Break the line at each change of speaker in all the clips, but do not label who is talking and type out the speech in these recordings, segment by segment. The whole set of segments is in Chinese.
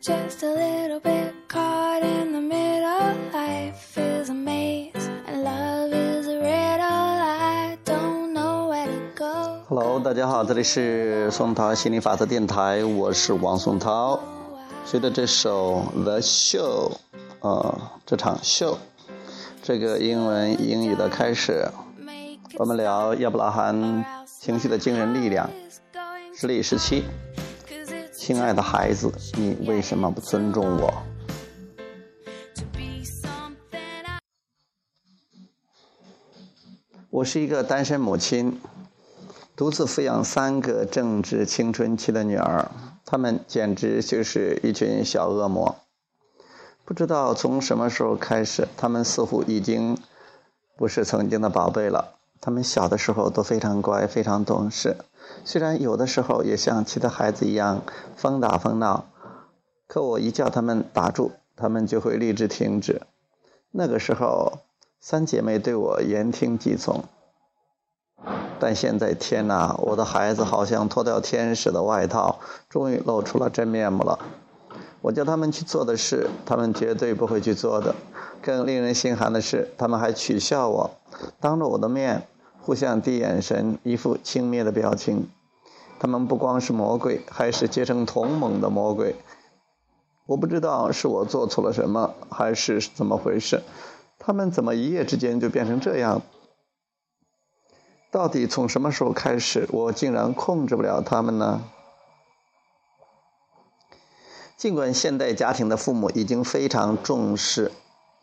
just a little bit caught in the middle. Life is a maze and love is a riddle. I don't know where to go.
Hello，大家好，这里是宋涛心理法则电台，我是王宋涛。随着这首《The Show》，呃，这场秀，这个英文英语的开始，我们聊亚伯拉罕情绪的惊人力量。实例十七，亲爱的孩子，你为什么不尊重我？我是一个单身母亲，独自抚养三个正值青春期的女儿，她们简直就是一群小恶魔。不知道从什么时候开始，她们似乎已经不是曾经的宝贝了。她们小的时候都非常乖，非常懂事，虽然有的时候也像其他孩子一样疯打疯闹，可我一叫他们打住，他们就会立志停止。那个时候。三姐妹对我言听计从，但现在天哪，我的孩子好像脱掉天使的外套，终于露出了真面目了。我叫他们去做的事，他们绝对不会去做的。更令人心寒的是，他们还取笑我，当着我的面互相递眼神，一副轻蔑的表情。他们不光是魔鬼，还是结成同盟的魔鬼。我不知道是我做错了什么，还是怎么回事。他们怎么一夜之间就变成这样？到底从什么时候开始，我竟然控制不了他们呢？尽管现代家庭的父母已经非常重视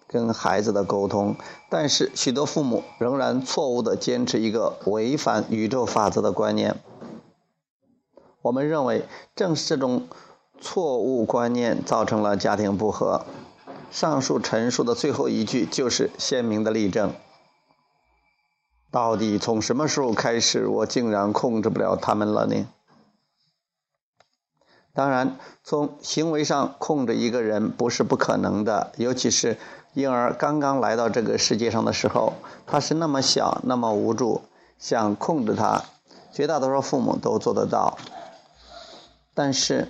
跟孩子的沟通，但是许多父母仍然错误的坚持一个违反宇宙法则的观念。我们认为，正是这种错误观念造成了家庭不和。上述陈述的最后一句就是鲜明的例证。到底从什么时候开始，我竟然控制不了他们了呢？当然，从行为上控制一个人不是不可能的，尤其是婴儿刚刚来到这个世界上的时候，他是那么小，那么无助，想控制他，绝大多数父母都做得到。但是，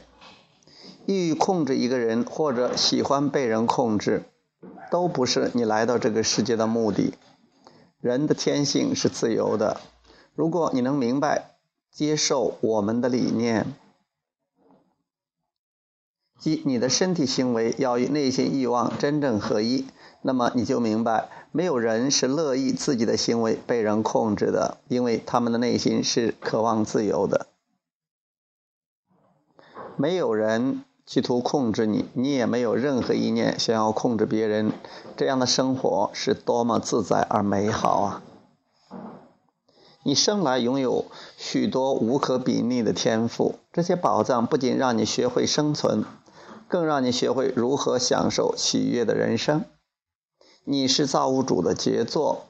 欲控制一个人，或者喜欢被人控制，都不是你来到这个世界的目的。人的天性是自由的。如果你能明白、接受我们的理念，即你的身体行为要与内心欲望真正合一，那么你就明白，没有人是乐意自己的行为被人控制的，因为他们的内心是渴望自由的。没有人。企图控制你，你也没有任何意念想要控制别人，这样的生活是多么自在而美好啊！你生来拥有许多无可比拟的天赋，这些宝藏不仅让你学会生存，更让你学会如何享受喜悦的人生。你是造物主的杰作，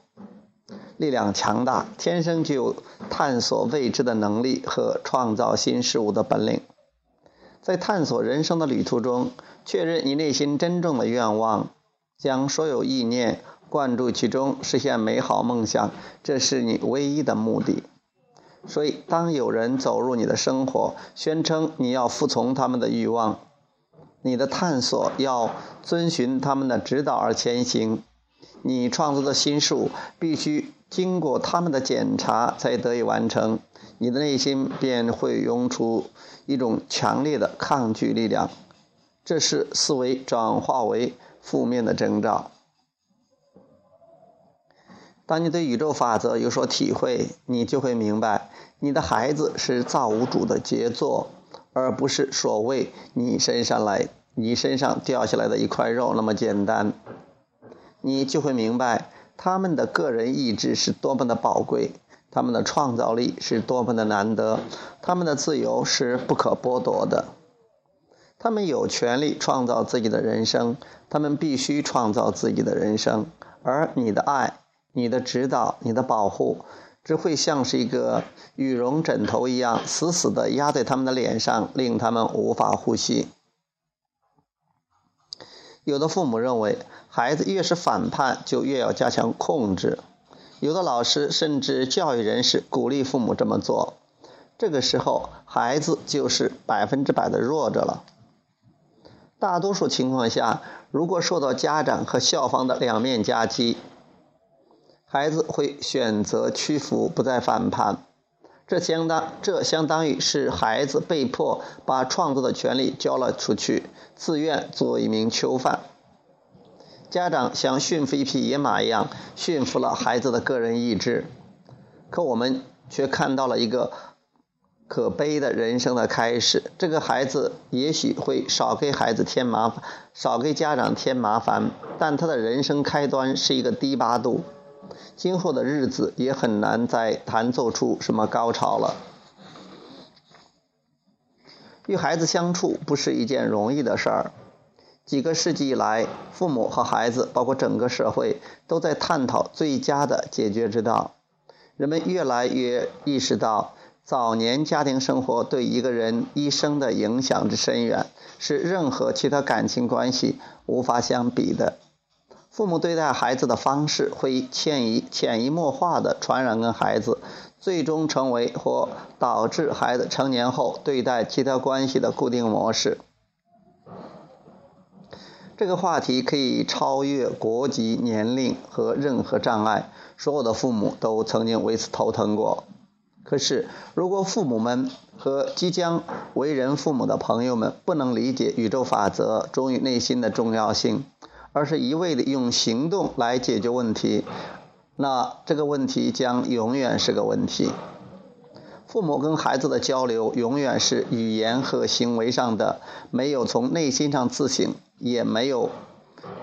力量强大，天生具有探索未知的能力和创造新事物的本领。在探索人生的旅途中，确认你内心真正的愿望，将所有意念灌注其中，实现美好梦想，这是你唯一的目的。所以，当有人走入你的生活，宣称你要服从他们的欲望，你的探索要遵循他们的指导而前行，你创作的新术必须经过他们的检查才得以完成。你的内心便会涌出一种强烈的抗拒力量，这是思维转化为负面的征兆。当你对宇宙法则有所体会，你就会明白，你的孩子是造物主的杰作，而不是所谓你身上来、你身上掉下来的一块肉那么简单。你就会明白，他们的个人意志是多么的宝贵。他们的创造力是多么的难得，他们的自由是不可剥夺的。他们有权利创造自己的人生，他们必须创造自己的人生。而你的爱、你的指导、你的保护，只会像是一个羽绒枕头一样，死死地压在他们的脸上，令他们无法呼吸。有的父母认为，孩子越是反叛，就越要加强控制。有的老师甚至教育人士鼓励父母这么做，这个时候孩子就是百分之百的弱者了。大多数情况下，如果受到家长和校方的两面夹击，孩子会选择屈服，不再反叛。这相当这相当于是孩子被迫把创作的权利交了出去，自愿做一名囚犯。家长像驯服一匹野马一样驯服了孩子的个人意志，可我们却看到了一个。可悲的人生的开始，这个孩子也许会少给孩子添麻烦，少给家长添麻烦，但他的人生开端是一个低八度，今后的日子也很难再弹奏出什么高潮了。与孩子相处不是一件容易的事儿，几个世纪以来，父母和孩子，包括整个社会，都在探讨最佳的解决之道。人们越来越意识到。早年家庭生活对一个人一生的影响之深远，是任何其他感情关系无法相比的。父母对待孩子的方式会潜移潜移默化的传染给孩子，最终成为或导致孩子成年后对待其他关系的固定模式。这个话题可以超越国籍、年龄和任何障碍，所有的父母都曾经为此头疼过。可是，如果父母们和即将为人父母的朋友们不能理解宇宙法则忠于内心的重要性，而是一味的用行动来解决问题，那这个问题将永远是个问题。父母跟孩子的交流永远是语言和行为上的，没有从内心上自省，也没有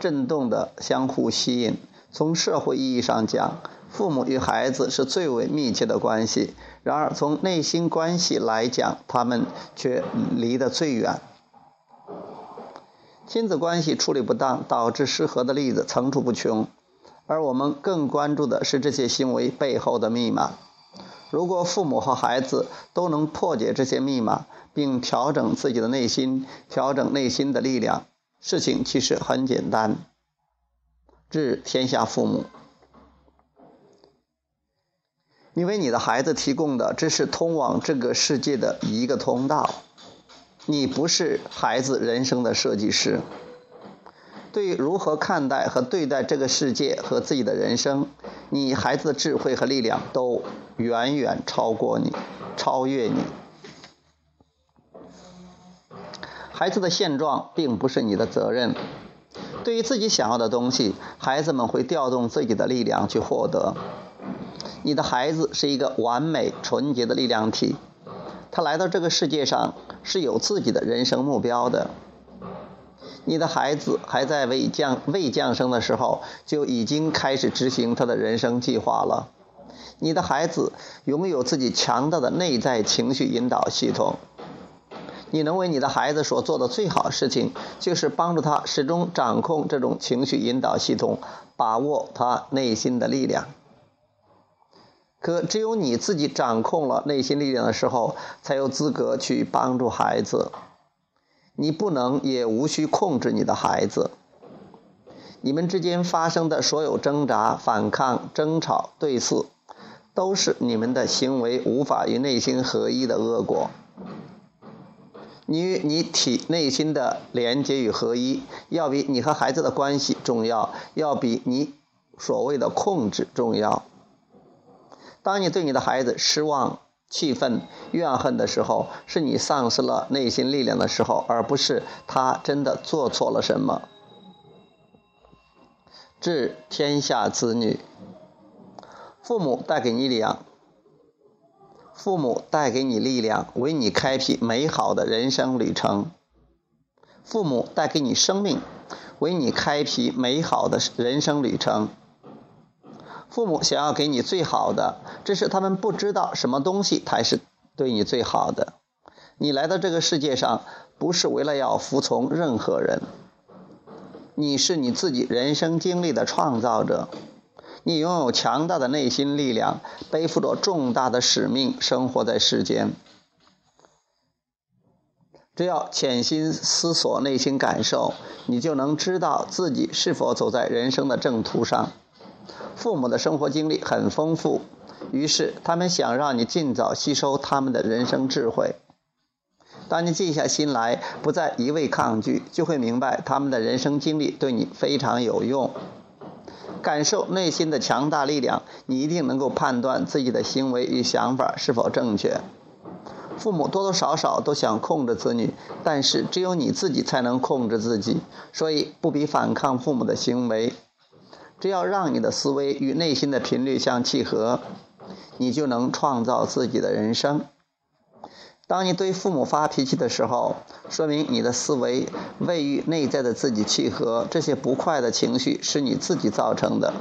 震动的相互吸引。从社会意义上讲，父母与孩子是最为密切的关系。然而，从内心关系来讲，他们却离得最远。亲子关系处理不当导致失和的例子层出不穷，而我们更关注的是这些行为背后的密码。如果父母和孩子都能破解这些密码，并调整自己的内心，调整内心的力量，事情其实很简单。致天下父母。你为你的孩子提供的只是通往这个世界的一个通道，你不是孩子人生的设计师。对于如何看待和对待这个世界和自己的人生，你孩子的智慧和力量都远远超过你，超越你。孩子的现状并不是你的责任。对于自己想要的东西，孩子们会调动自己的力量去获得。你的孩子是一个完美纯洁的力量体，他来到这个世界上是有自己的人生目标的。你的孩子还在未降未降生的时候就已经开始执行他的人生计划了。你的孩子拥有自己强大的内在情绪引导系统。你能为你的孩子所做的最好事情，就是帮助他始终掌控这种情绪引导系统，把握他内心的力量。可只有你自己掌控了内心力量的时候，才有资格去帮助孩子。你不能也无需控制你的孩子。你们之间发生的所有挣扎、反抗、争吵、对峙，都是你们的行为无法与内心合一的恶果。你与你体内心的连接与合一，要比你和孩子的关系重要，要比你所谓的控制重要。当你对你的孩子失望、气愤、怨恨的时候，是你丧失了内心力量的时候，而不是他真的做错了什么。致天下子女，父母带给你力量，父母带给你力量，为你开辟美好的人生旅程；父母带给你生命，为你开辟美好的人生旅程。父母想要给你最好的，只是他们不知道什么东西才是对你最好的。你来到这个世界上，不是为了要服从任何人。你是你自己人生经历的创造者，你拥有强大的内心力量，背负着重大的使命，生活在世间。只要潜心思索内心感受，你就能知道自己是否走在人生的正途上。父母的生活经历很丰富，于是他们想让你尽早吸收他们的人生智慧。当你静下心来，不再一味抗拒，就会明白他们的人生经历对你非常有用。感受内心的强大力量，你一定能够判断自己的行为与想法是否正确。父母多多少少都想控制子女，但是只有你自己才能控制自己，所以不必反抗父母的行为。只要让你的思维与内心的频率相契合，你就能创造自己的人生。当你对父母发脾气的时候，说明你的思维未与内在的自己契合，这些不快的情绪是你自己造成的。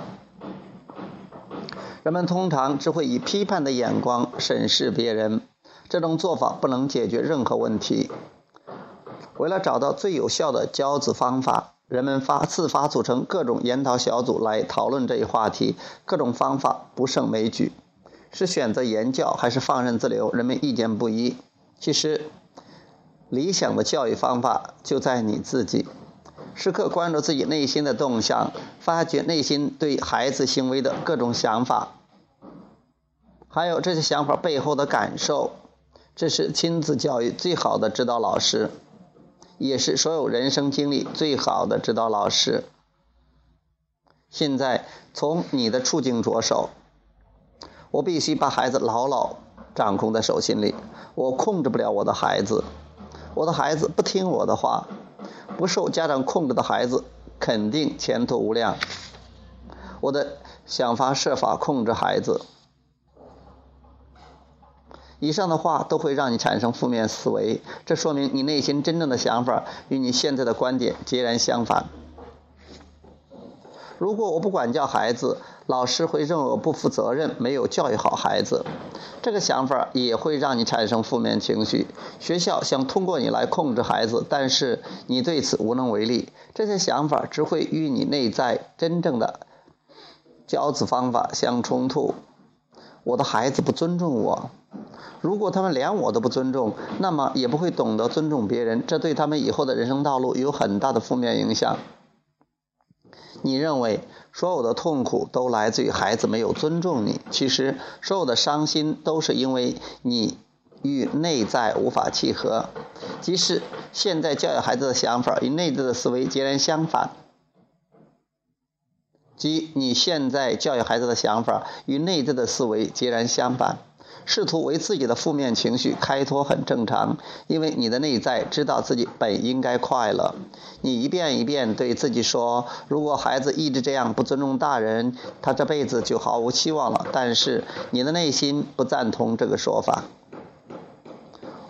人们通常只会以批判的眼光审视别人，这种做法不能解决任何问题。为了找到最有效的教子方法，人们发自发组成各种研讨小组来讨论这一话题，各种方法不胜枚举。是选择言教还是放任自流，人们意见不一。其实，理想的教育方法就在你自己。时刻关注自己内心的动向，发掘内心对孩子行为的各种想法，还有这些想法背后的感受。这是亲子教育最好的指导老师，也是所有人生经历最好的指导老师。现在从你的处境着手，我必须把孩子牢牢掌控在手心里。我控制不了我的孩子，我的孩子不听我的话，不受家长控制的孩子肯定前途无量。我的想方设法控制孩子，以上的话都会让你产生负面思维，这说明你内心真正的想法与你现在的观点截然相反。如果我不管教孩子，老师会认为我不负责任，没有教育好孩子。这个想法也会让你产生负面情绪。学校想通过你来控制孩子，但是你对此无能为力。这些想法只会与你内在真正的教子方法相冲突。我的孩子不尊重我，如果他们连我都不尊重，那么也不会懂得尊重别人，这对他们以后的人生道路有很大的负面影响。你认为所有的痛苦都来自于孩子没有尊重你，其实所有的伤心都是因为你与内在无法契合。即使现在教育孩子的想法与内在的思维截然相反，即你现在教育孩子的想法与内在的思维截然相反。试图为自己的负面情绪开脱很正常，因为你的内在知道自己本应该快乐。你一遍一遍对自己说：“如果孩子一直这样不尊重大人，他这辈子就毫无希望了。”但是你的内心不赞同这个说法。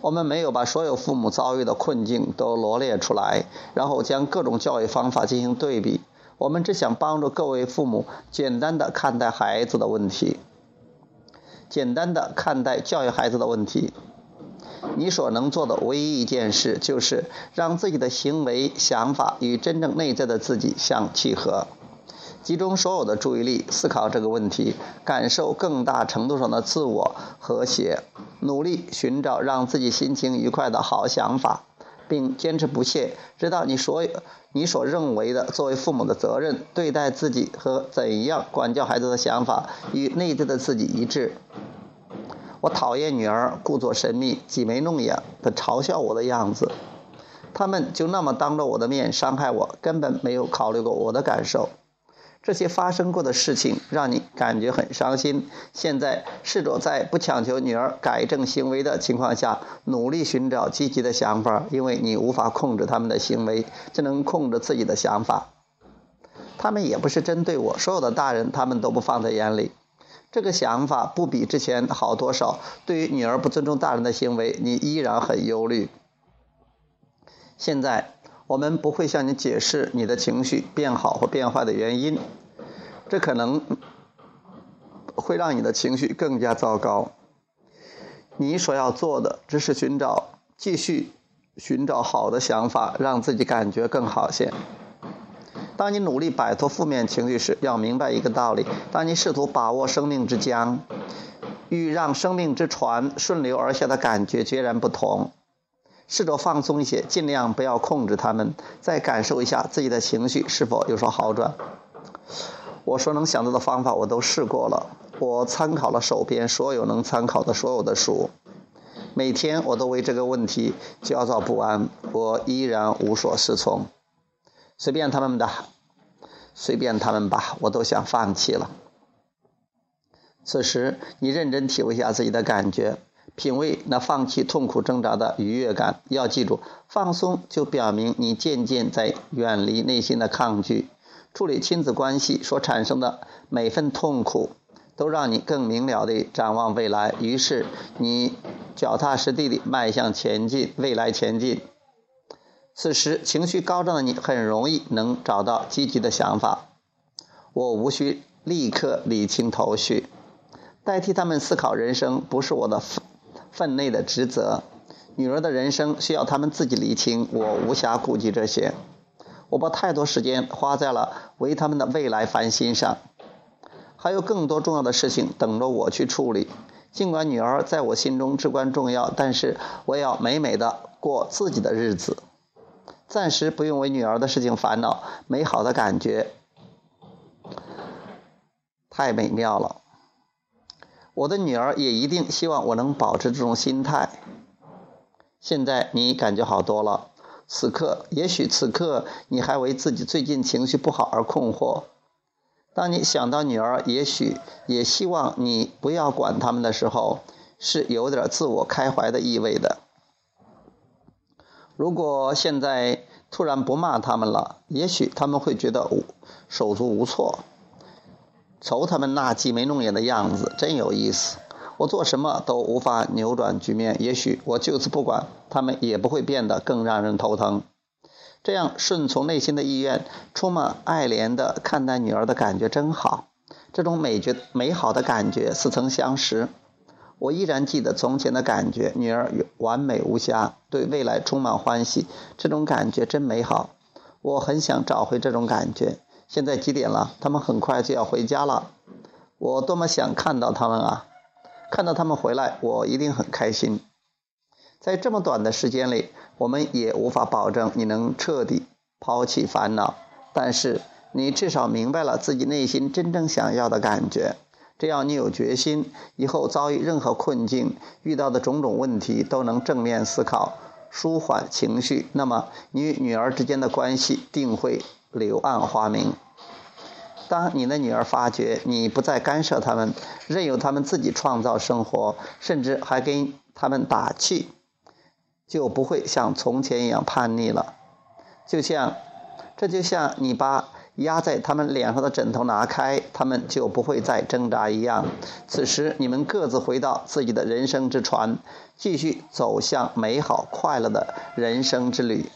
我们没有把所有父母遭遇的困境都罗列出来，然后将各种教育方法进行对比。我们只想帮助各位父母简单的看待孩子的问题。简单的看待教育孩子的问题，你所能做的唯一一件事，就是让自己的行为、想法与真正内在的自己相契合，集中所有的注意力思考这个问题，感受更大程度上的自我和谐，努力寻找让自己心情愉快的好想法，并坚持不懈，直到你所有你所认为的作为父母的责任，对待自己和怎样管教孩子的想法与内在的自己一致。我讨厌女儿故作神秘、挤眉弄眼的嘲笑我的样子，他们就那么当着我的面伤害我，根本没有考虑过我的感受。这些发生过的事情让你感觉很伤心。现在试着在不强求女儿改正行为的情况下，努力寻找积极的想法，因为你无法控制他们的行为，只能控制自己的想法。他们也不是针对我，所有的大人他们都不放在眼里。这个想法不比之前好多少。对于女儿不尊重大人的行为，你依然很忧虑。现在我们不会向你解释你的情绪变好或变坏的原因，这可能会让你的情绪更加糟糕。你所要做的只是寻找，继续寻找好的想法，让自己感觉更好些。当你努力摆脱负面情绪时，要明白一个道理：当你试图把握生命之江，与让生命之船顺流而下的感觉截然不同。试着放松一些，尽量不要控制他们，再感受一下自己的情绪是否有所好转。我所能想到的方法我都试过了，我参考了手边所有能参考的所有的书。每天我都为这个问题焦躁不安，我依然无所适从。随便他们的，随便他们吧，我都想放弃了。此时，你认真体会一下自己的感觉，品味那放弃痛苦挣扎的愉悦感。要记住，放松就表明你渐渐在远离内心的抗拒。处理亲子关系所产生的每份痛苦，都让你更明了地展望未来。于是，你脚踏实地地迈向前进，未来前进。此时，情绪高涨的你很容易能找到积极的想法。我无需立刻理清头绪。代替他们思考人生，不是我的分内的职责。女儿的人生需要他们自己理清，我无暇顾及这些。我把太多时间花在了为他们的未来烦心上，还有更多重要的事情等着我去处理。尽管女儿在我心中至关重要，但是我要美美的过自己的日子，暂时不用为女儿的事情烦恼。美好的感觉太美妙了。我的女儿也一定希望我能保持这种心态。现在你感觉好多了。此刻，也许此刻你还为自己最近情绪不好而困惑。当你想到女儿，也许也希望你不要管他们的时候，是有点自我开怀的意味的。如果现在突然不骂他们了，也许他们会觉得手足无措。瞅他们那挤眉弄眼的样子，真有意思。我做什么都无法扭转局面，也许我就此不管他们，也不会变得更让人头疼。这样顺从内心的意愿，充满爱怜的看待女儿的感觉真好。这种美觉美好的感觉似曾相识。我依然记得从前的感觉，女儿完美无瑕，对未来充满欢喜。这种感觉真美好。我很想找回这种感觉。现在几点了？他们很快就要回家了。我多么想看到他们啊！看到他们回来，我一定很开心。在这么短的时间里，我们也无法保证你能彻底抛弃烦恼，但是你至少明白了自己内心真正想要的感觉。只要你有决心，以后遭遇任何困境，遇到的种种问题都能正面思考，舒缓情绪，那么你与女儿之间的关系定会。柳暗花明。当你的女儿发觉你不再干涉他们，任由他们自己创造生活，甚至还给他们打气，就不会像从前一样叛逆了。就像，这就像你把压在他们脸上的枕头拿开，他们就不会再挣扎一样。此时，你们各自回到自己的人生之船，继续走向美好快乐的人生之旅。